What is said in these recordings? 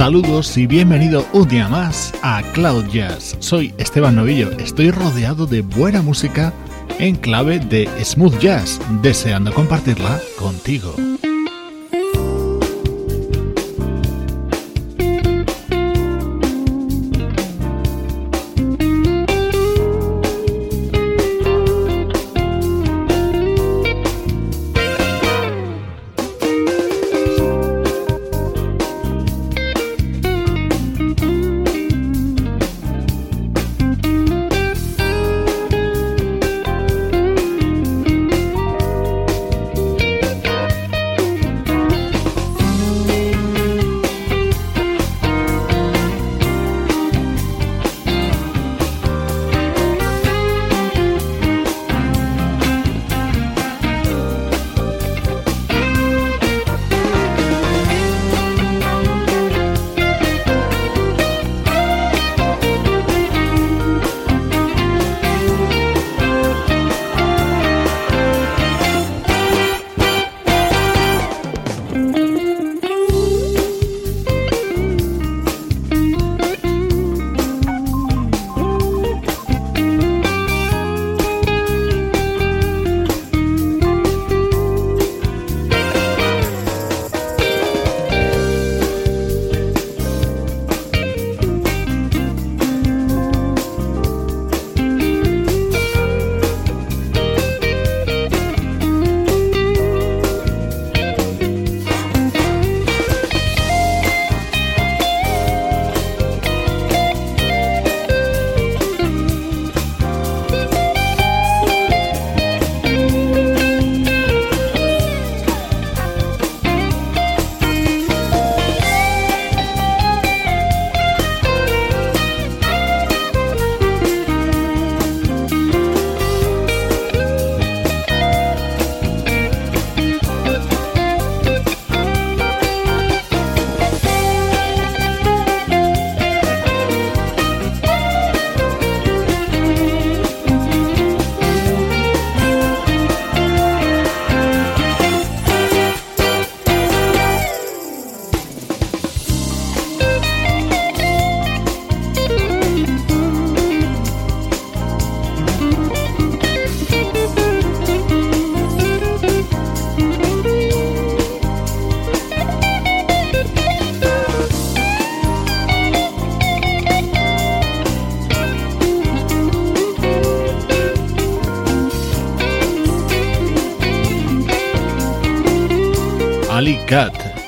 Saludos y bienvenido un día más a Cloud Jazz. Soy Esteban Novillo, estoy rodeado de buena música en clave de smooth jazz, deseando compartirla contigo.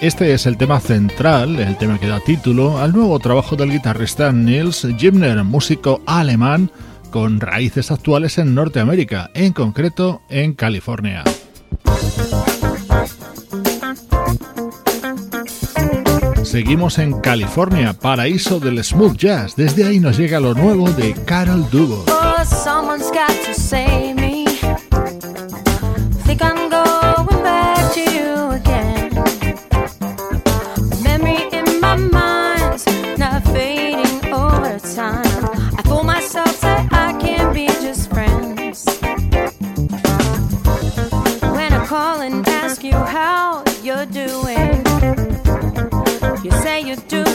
Este es el tema central, el tema que da título al nuevo trabajo del guitarrista Nils Gimner, músico alemán con raíces actuales en Norteamérica, en concreto en California. Seguimos en California, paraíso del smooth jazz. Desde ahí nos llega lo nuevo de Carol Dugo. you do.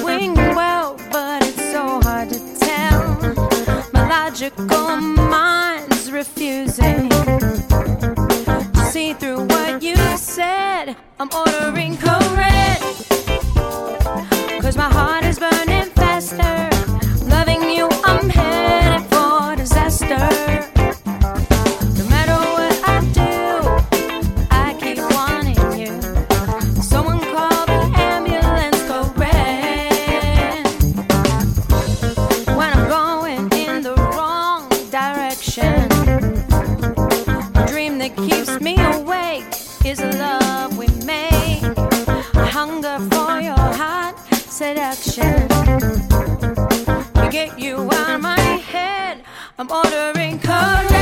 ordering correct.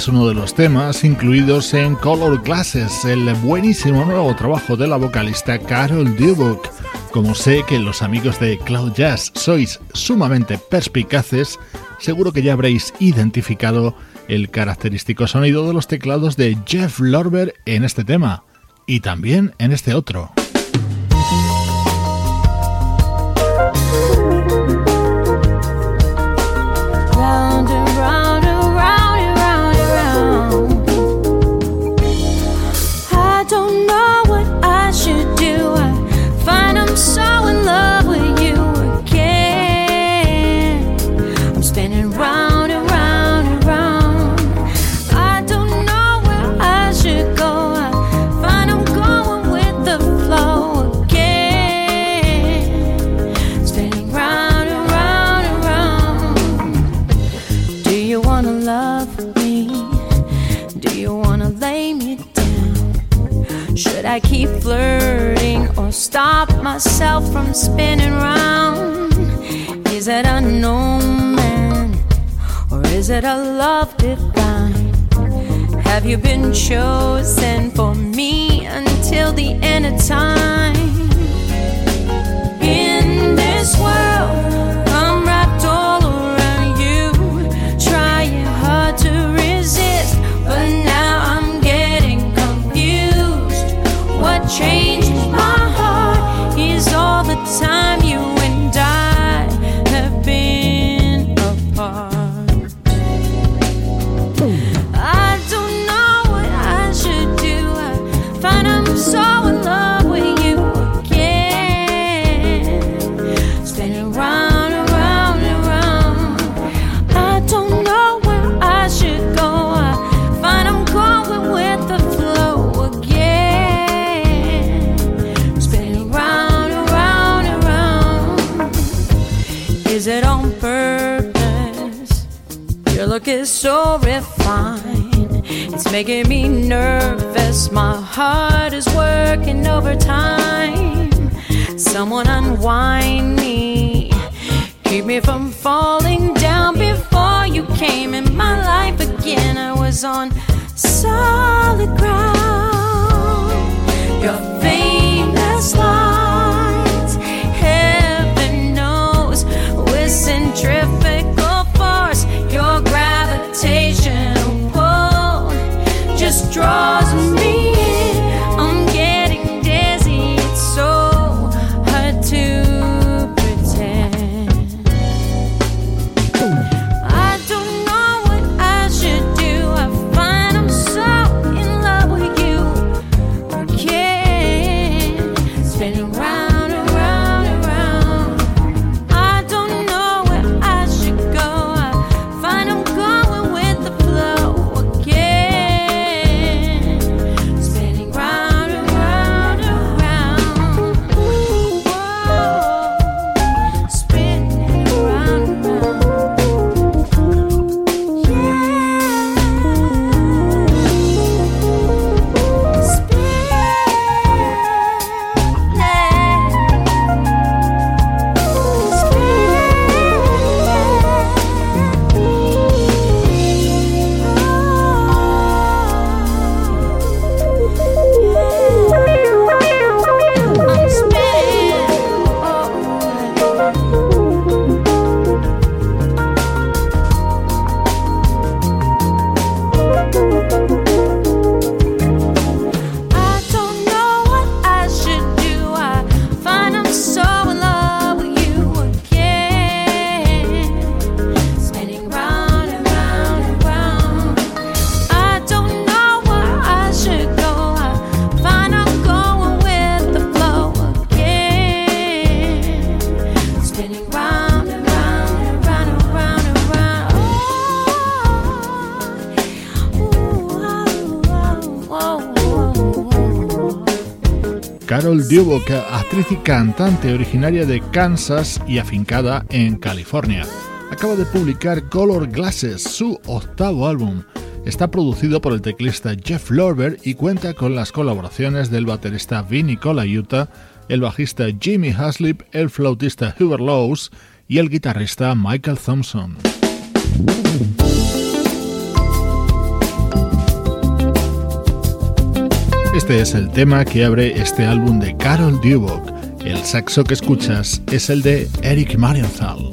es uno de los temas incluidos en Color Glasses, el buenísimo nuevo trabajo de la vocalista Carol Dubuck. Como sé que los amigos de Cloud Jazz sois sumamente perspicaces, seguro que ya habréis identificado el característico sonido de los teclados de Jeff Lorber en este tema y también en este otro. myself from spinning round. Is it a known man or is it a love divine? Have you been chosen for me? is so refined. It's making me nervous. My heart is working overtime. Someone unwind me. Keep me from falling down before you came in my life again. I was on solid ground. Your fame love. lost. Carol Actriz y cantante originaria de Kansas y afincada en California. Acaba de publicar Color Glasses, su octavo álbum. Está producido por el teclista Jeff Lorber y cuenta con las colaboraciones del baterista Vinny Colaiuta, el bajista Jimmy Haslip, el flautista Hubert Lowes y el guitarrista Michael Thompson. Este es el tema que abre este álbum de Carol Dubok. El saxo que escuchas es el de Eric Marienthal.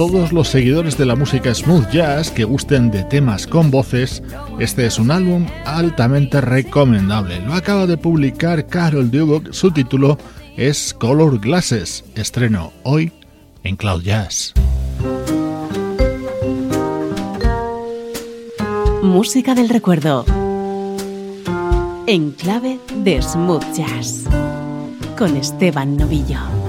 Todos los seguidores de la música smooth jazz que gusten de temas con voces, este es un álbum altamente recomendable. Lo acaba de publicar Carol Dubok, su título es Color Glasses, estreno hoy en Cloud Jazz. Música del recuerdo. En clave de smooth jazz. Con Esteban Novillo.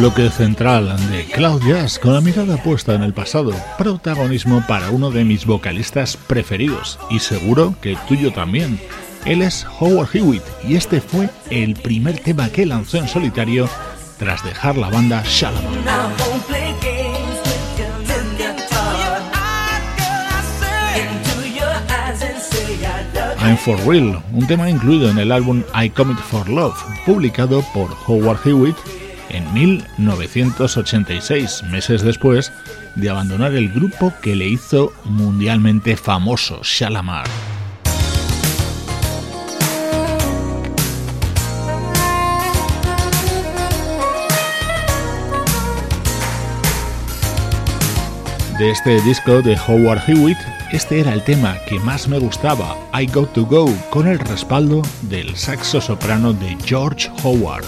Bloque central de Cloud con la mirada puesta en el pasado, protagonismo para uno de mis vocalistas preferidos y seguro que tuyo también. Él es Howard Hewitt y este fue el primer tema que lanzó en solitario tras dejar la banda Shalom. I'm for Real, un tema incluido en el álbum I Commit for Love, publicado por Howard Hewitt 1986, meses después de abandonar el grupo que le hizo mundialmente famoso, Shalamar. De este disco de Howard Hewitt este era el tema que más me gustaba, I Got to Go, con el respaldo del saxo soprano de George Howard.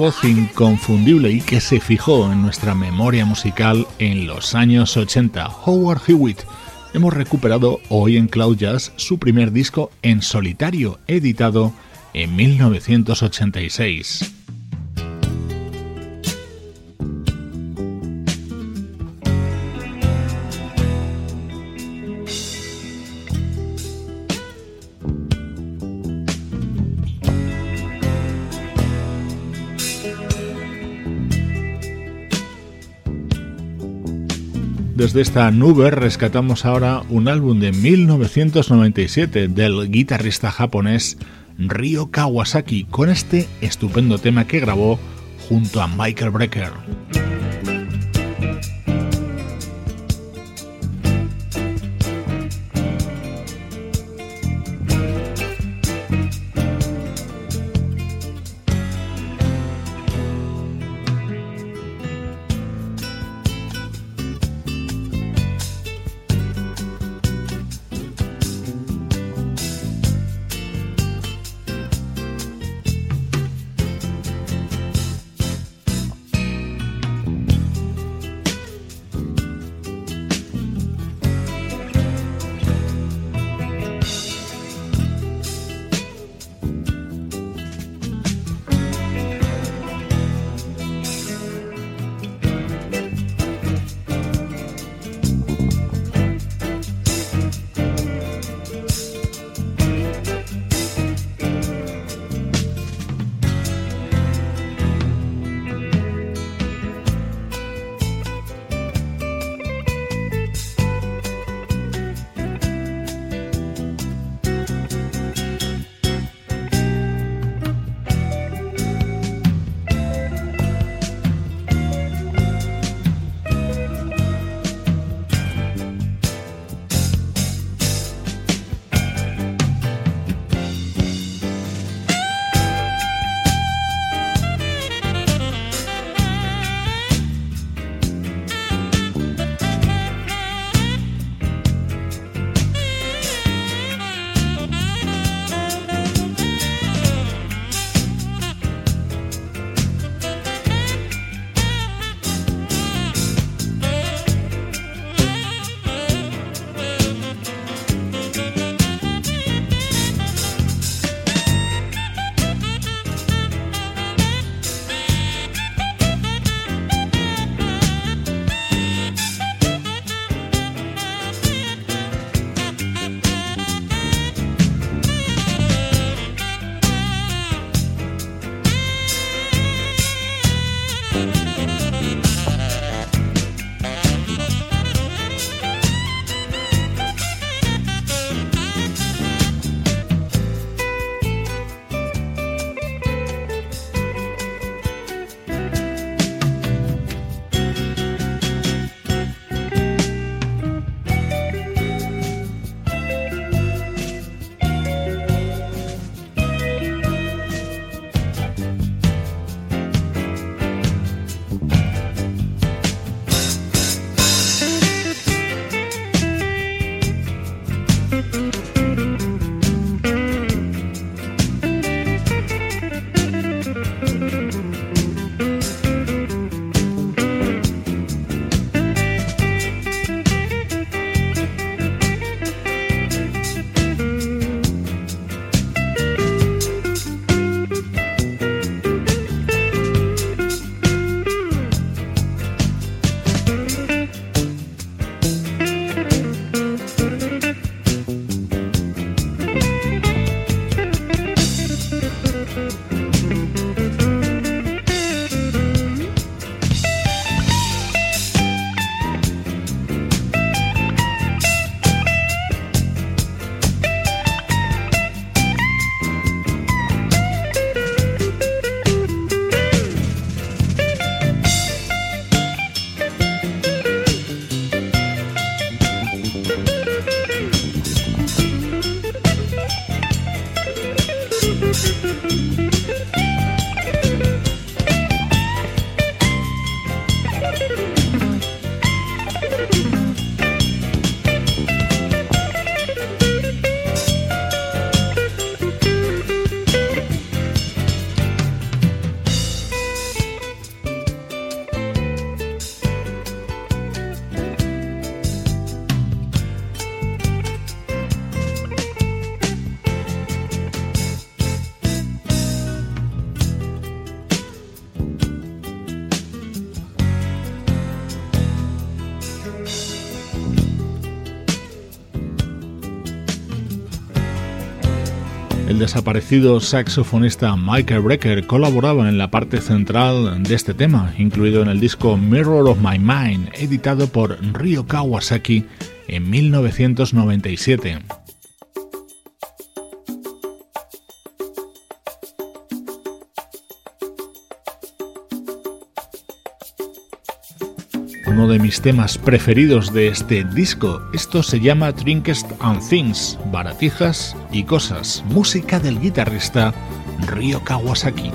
Voz inconfundible y que se fijó en nuestra memoria musical en los años 80, Howard Hewitt. Hemos recuperado hoy en Cloud Jazz su primer disco en solitario, editado en 1986. Desde esta nube rescatamos ahora un álbum de 1997 del guitarrista japonés Ryo Kawasaki con este estupendo tema que grabó junto a Michael Brecker. Desaparecido saxofonista Michael Brecker colaboraba en la parte central de este tema, incluido en el disco Mirror of My Mind, editado por Ryo Kawasaki en 1997. Uno de mis temas preferidos de este disco. Esto se llama Trinkest and Things, baratijas y cosas, música del guitarrista Ryo Kawasaki.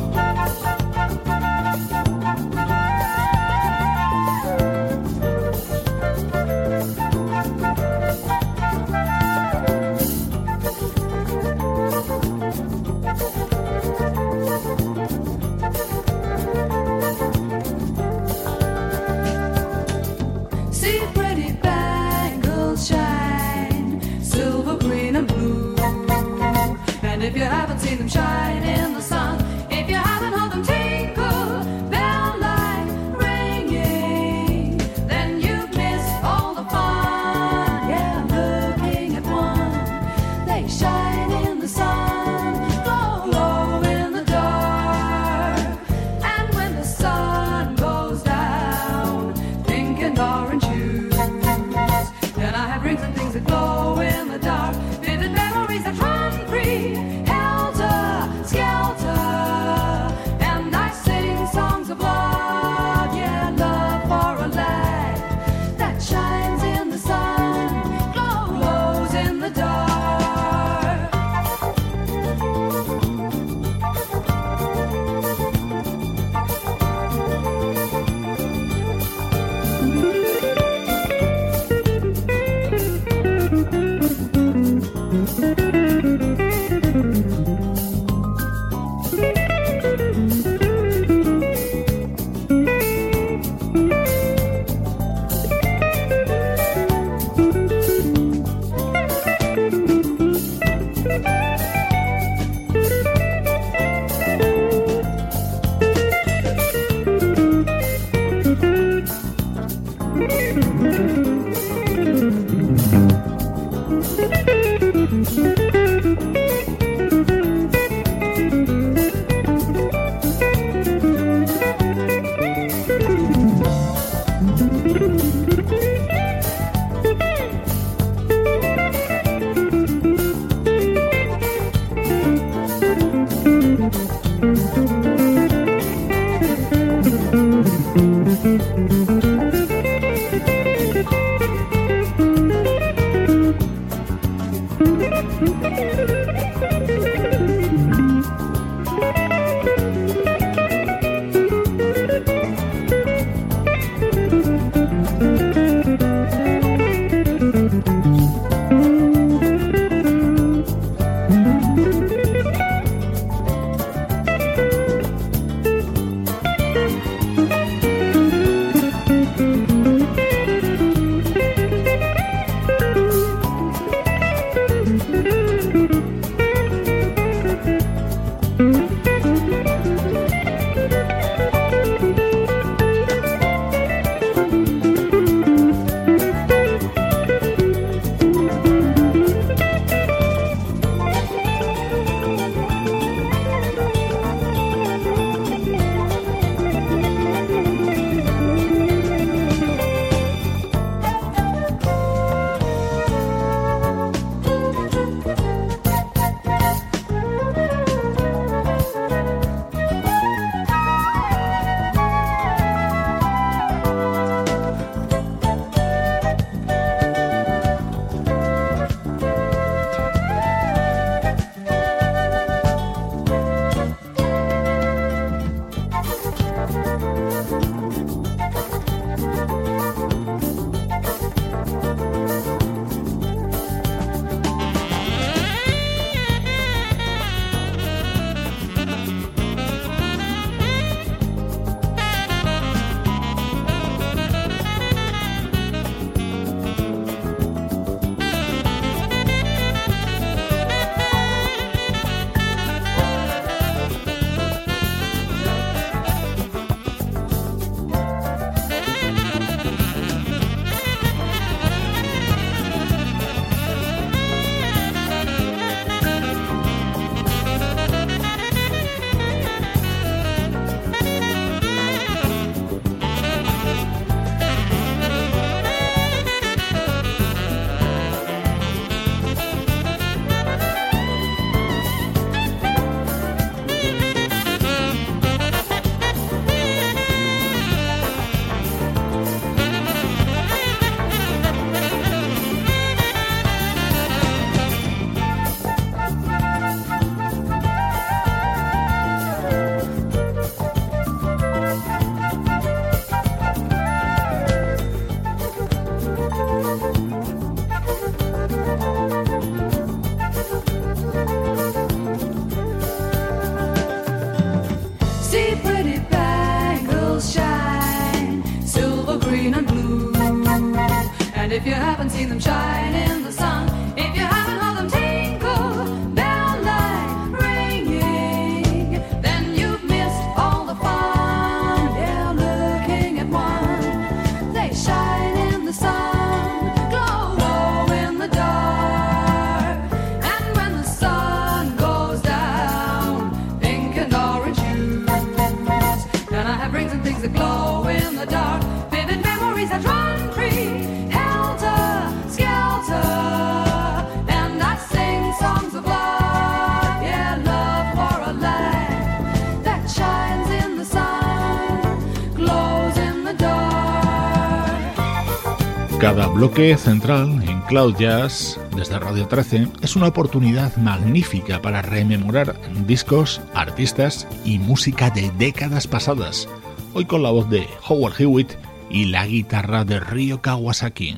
Bloque central en Cloud Jazz desde Radio 13 es una oportunidad magnífica para rememorar discos, artistas y música de décadas pasadas. Hoy con la voz de Howard Hewitt y la guitarra de Ryo Kawasaki.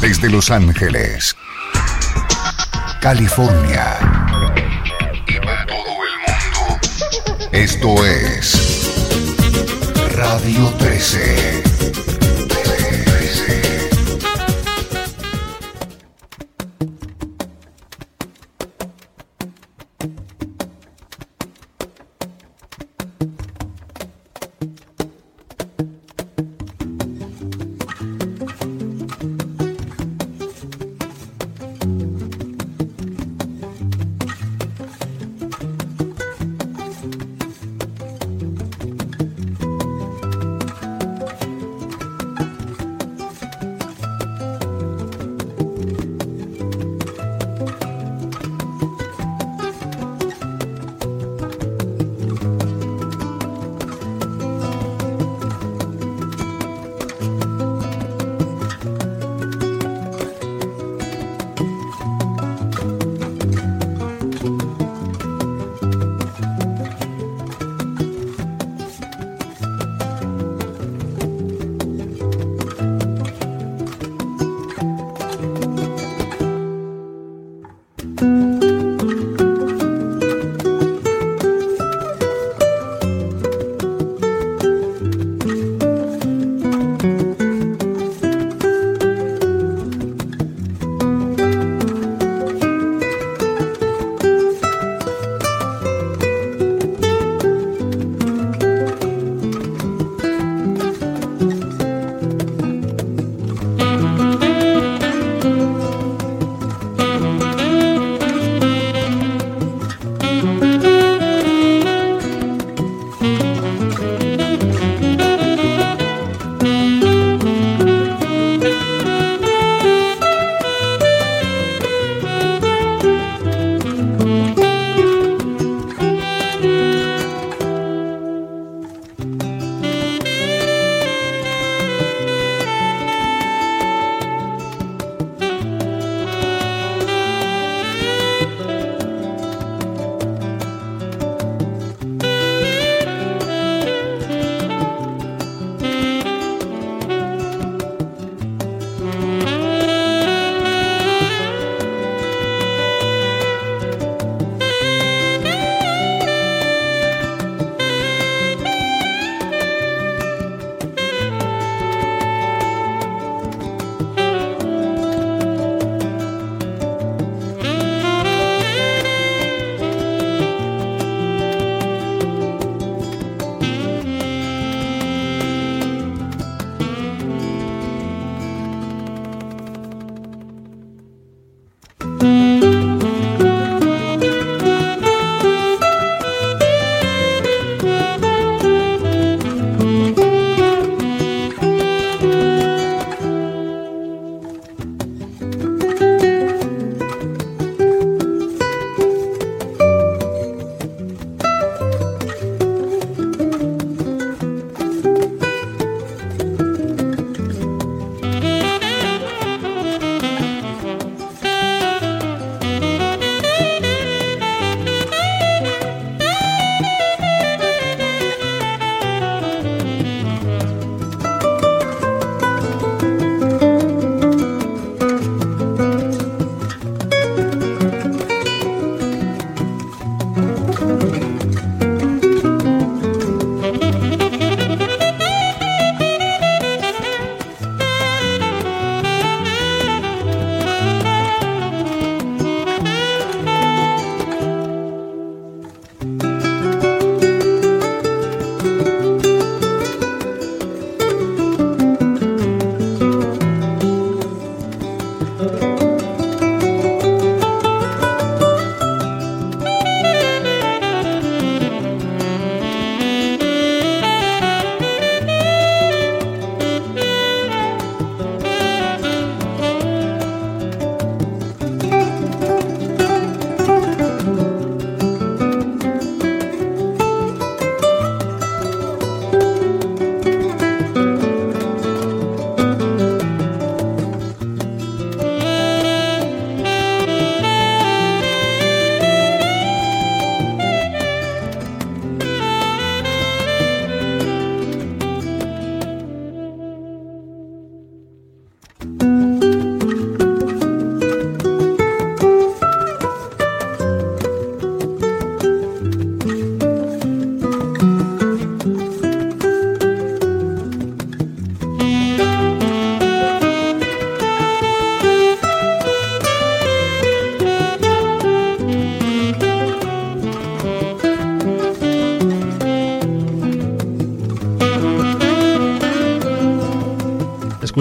Desde Los Ángeles, California y para todo el mundo. Esto es Radio 13. 13.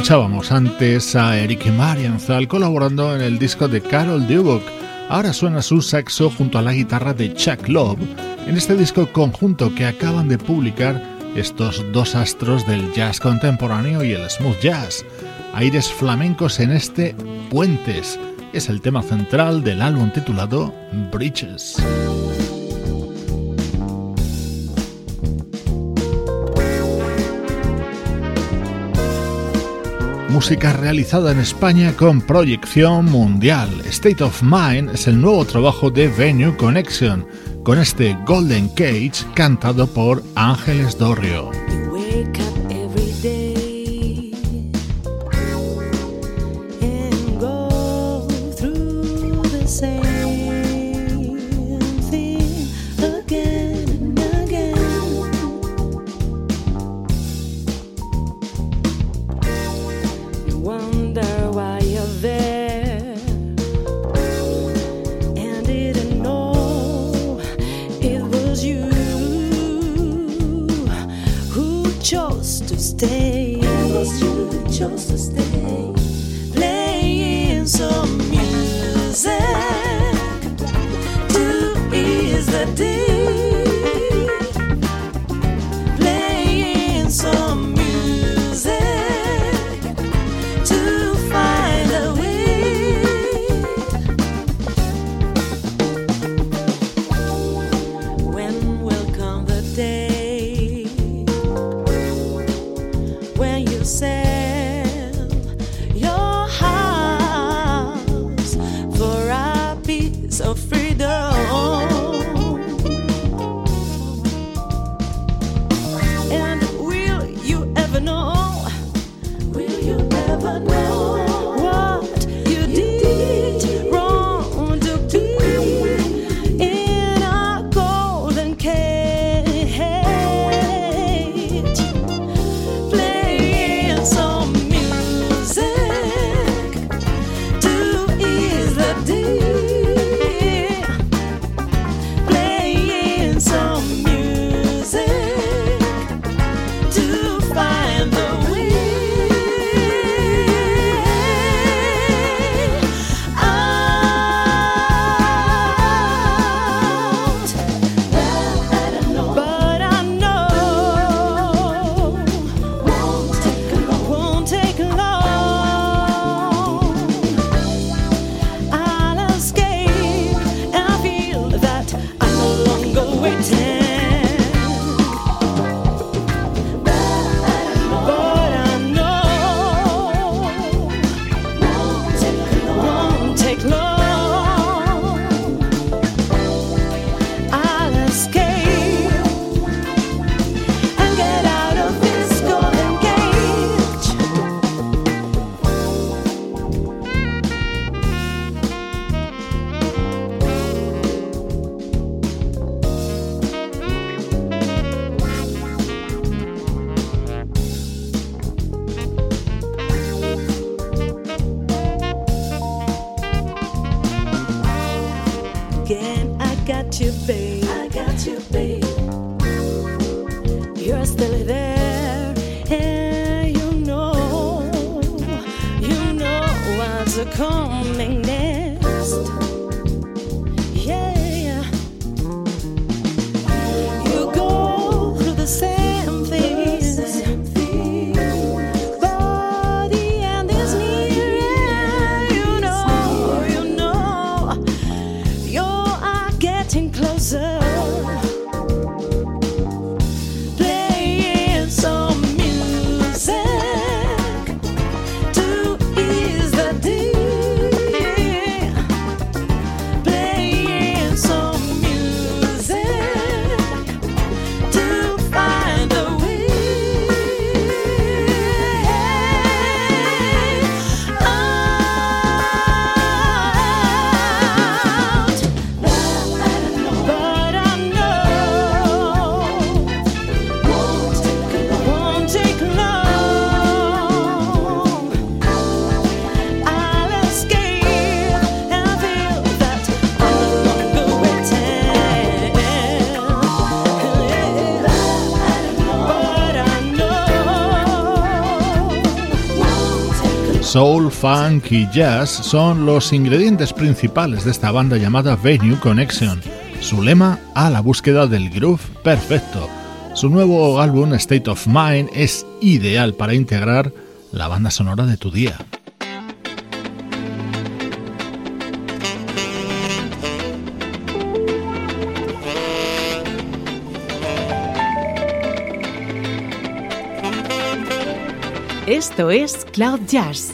Escuchábamos antes a Eric Marienthal colaborando en el disco de Carol Duboc. Ahora suena su saxo junto a la guitarra de Chuck Love en este disco conjunto que acaban de publicar estos dos astros del jazz contemporáneo y el smooth jazz. Aires flamencos en este Puentes. Es el tema central del álbum titulado Bridges. música realizada en España con proyección mundial. State of Mind es el nuevo trabajo de Venue Connection, con este Golden Cage cantado por Ángeles Dorrio. Funk y jazz son los ingredientes principales de esta banda llamada Venue Connection. Su lema, a la búsqueda del groove perfecto. Su nuevo álbum, State of Mind, es ideal para integrar la banda sonora de tu día. Esto es Cloud Jazz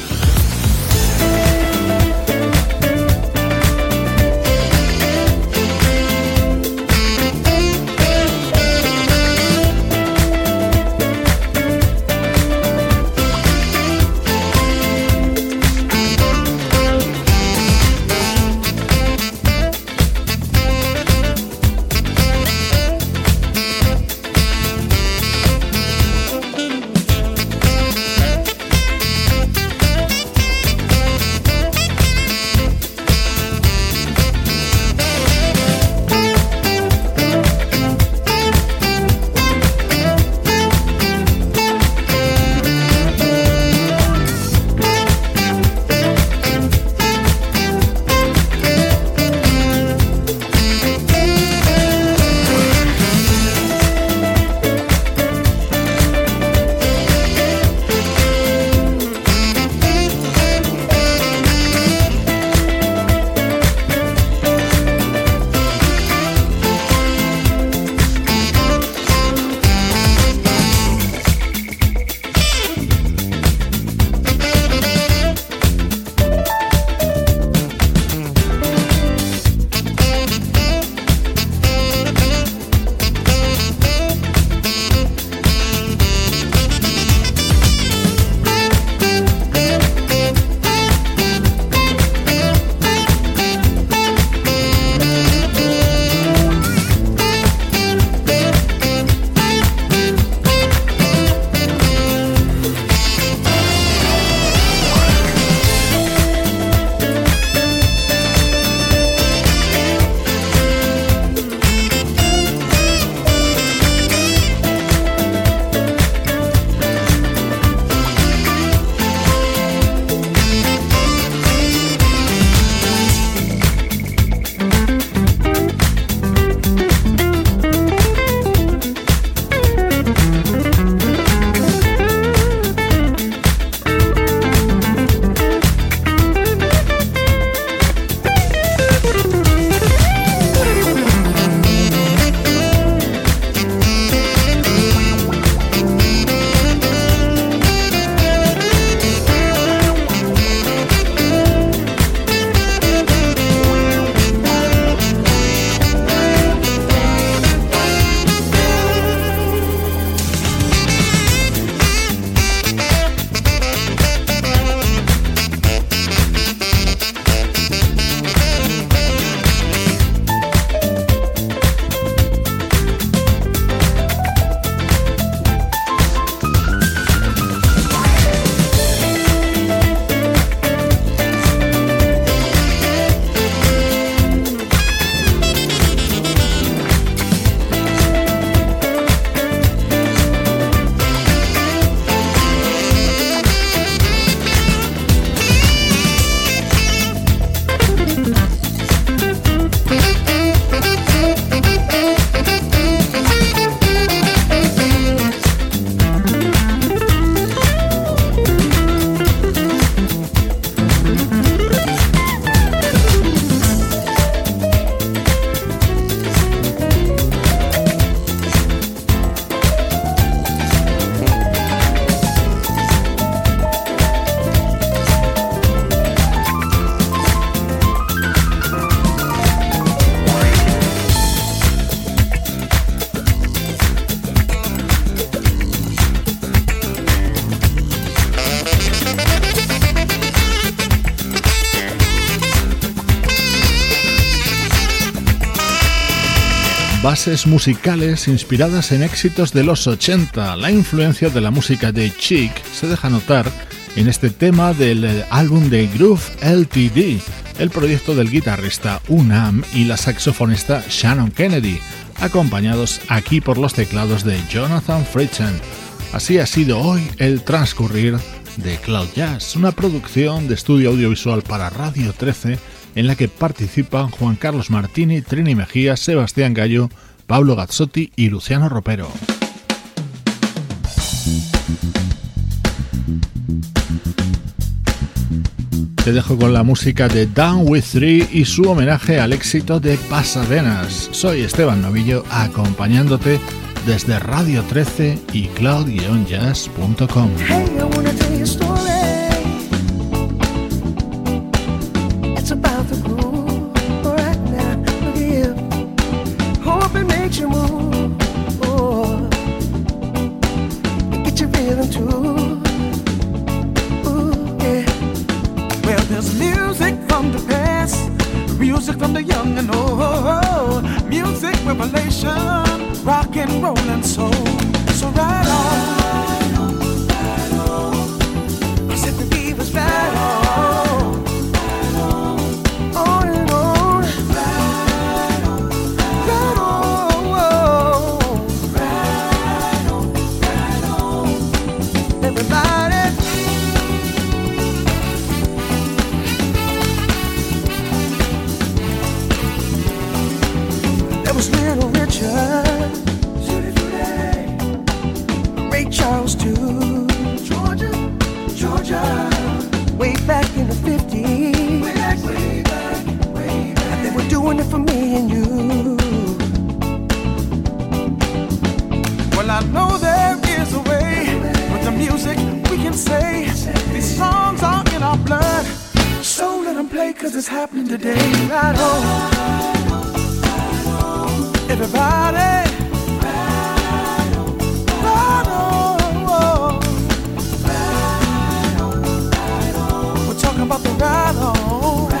bases musicales inspiradas en éxitos de los 80. La influencia de la música de Chic se deja notar en este tema del eh, álbum de Groove LTD, el proyecto del guitarrista Unam y la saxofonista Shannon Kennedy, acompañados aquí por los teclados de Jonathan Fritzen. Así ha sido hoy el transcurrir de Cloud Jazz, una producción de estudio audiovisual para Radio 13 en la que participan Juan Carlos Martini, Trini Mejía, Sebastián Gallo Pablo Gazzotti y Luciano Ropero. Te dejo con la música de Down With Three y su homenaje al éxito de Pasadenas. Soy Esteban Novillo acompañándote desde Radio 13 y cloud-jazz.com. doing it for me and you. Well, I know there is a way with the music we can say these songs are in our blood. So let them play, cause it's happening today. Right on. Everybody. We're talking about the ride on.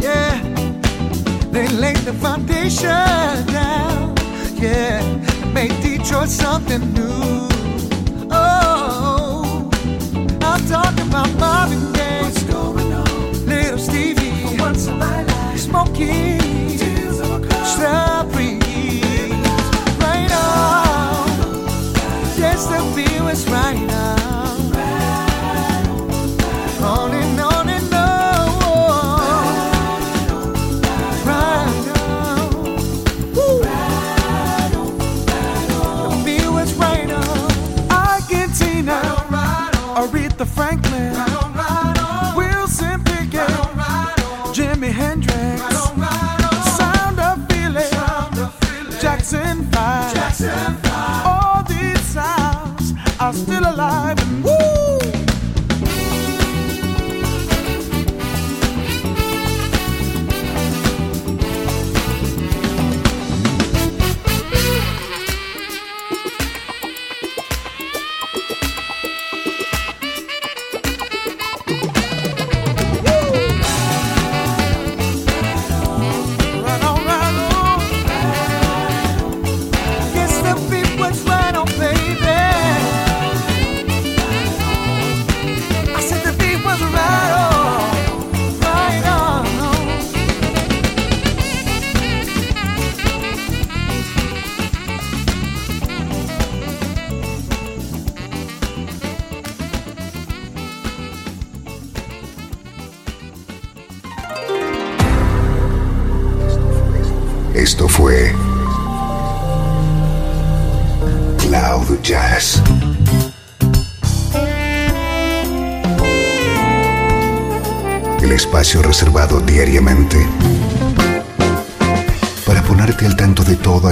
Yeah, they laid the foundation down. Yeah, made Detroit something new. Oh, I'm talking about Marvin Gaye. What's going on? Little Stevie. For once in my life. Smokey. Tears of a Right on. Yes, the view is right. a real